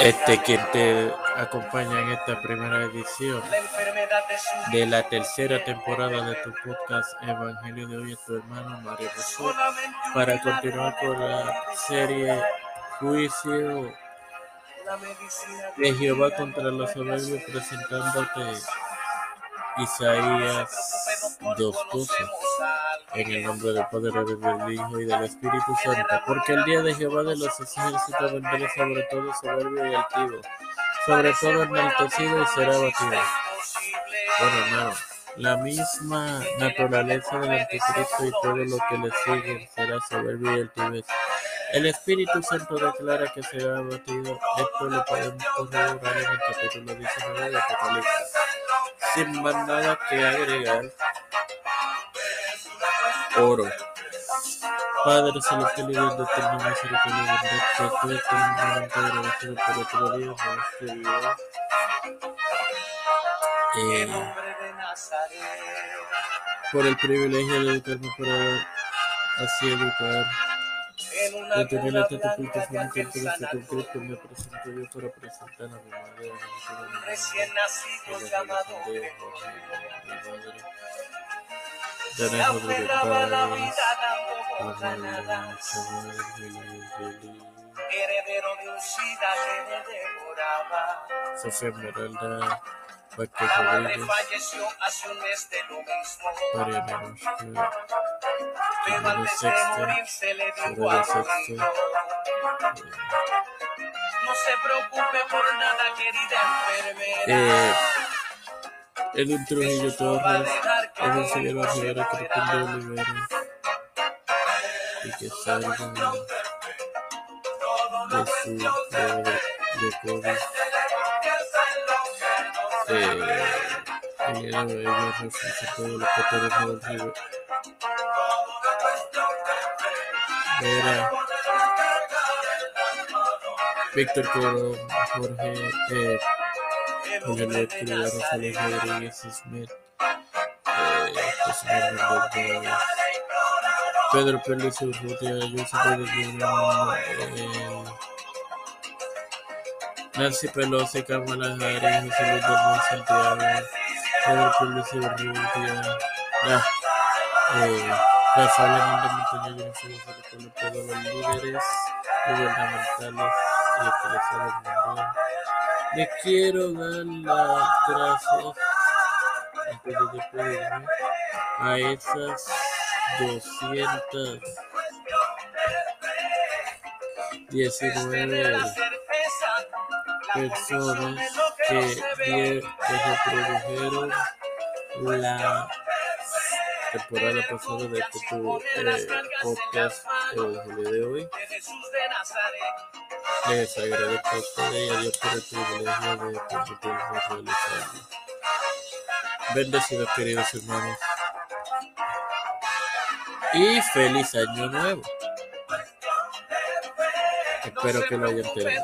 Este quien te acompaña en esta primera edición de la tercera temporada de tu podcast Evangelio de hoy es tu hermano Mario Jesús para continuar con la serie Juicio de Jehová contra los soberbios presentándote Isaías 2.12 en el nombre del Padre, del Hijo y del Espíritu Santo, porque el día de Jehová de los ejércitos vendrá sobre todo soberbio y altivo, sobre todo enaltecido y será abatido. Bueno, la misma naturaleza del anticristo y todo lo que le sigue será soberbio y altivez. El Espíritu Santo declara que será abatido. Esto lo podemos corroborar en el capítulo 19 de Apocalipsis. Sin más nada que agregar, oro. Padre celestial y Dios de eterna misericordia y bondad, que tú eternamente agradecido por otro día en este video. Eh, por el privilegio de educarme para así educar. De tener blanca cultivación de que por concreto San me presento yo para presentar a mi madre, a mi madre, mi a libertades, heredero de un SIDA que le devoraba. Sofía Esmeralda, Paco La madre falleció hace un mes de lo mismo. Rocha, Pero antes de morir se le dijo eh, No se preocupe por nada, querida enfermera. Eh, Edwin Trujillo Jesús no va a Torres, dejar que el de Olivera, y que salgan de su de, de. Eh, y era de lo que. Era Víctor Corón, Jorge, eh, Jorge Rodríguez Smith, Pedro Pérez Urrutia, Joseph Rodríguez, eh, Nancy Pelosi, Kamala Harris, José Luis Dormón Santiago, Pedro Pérez Urrutia, ah, eh, Rafael Hernández Montañez, Venezuela, se recuerda todos los líderes gubernamentales y eclesiales mundial. Le quiero dar las gracias a esas 219 personas que, que reprodujeron la temporada pasada de tu eh, podcast Evangelio de hoy. de Nazaret. Les agradezco a ustedes y a Dios por el privilegio de permitirme realizarlo. Bendecidos queridos hermanos. Y feliz año nuevo. Espero que lo hayan tenido.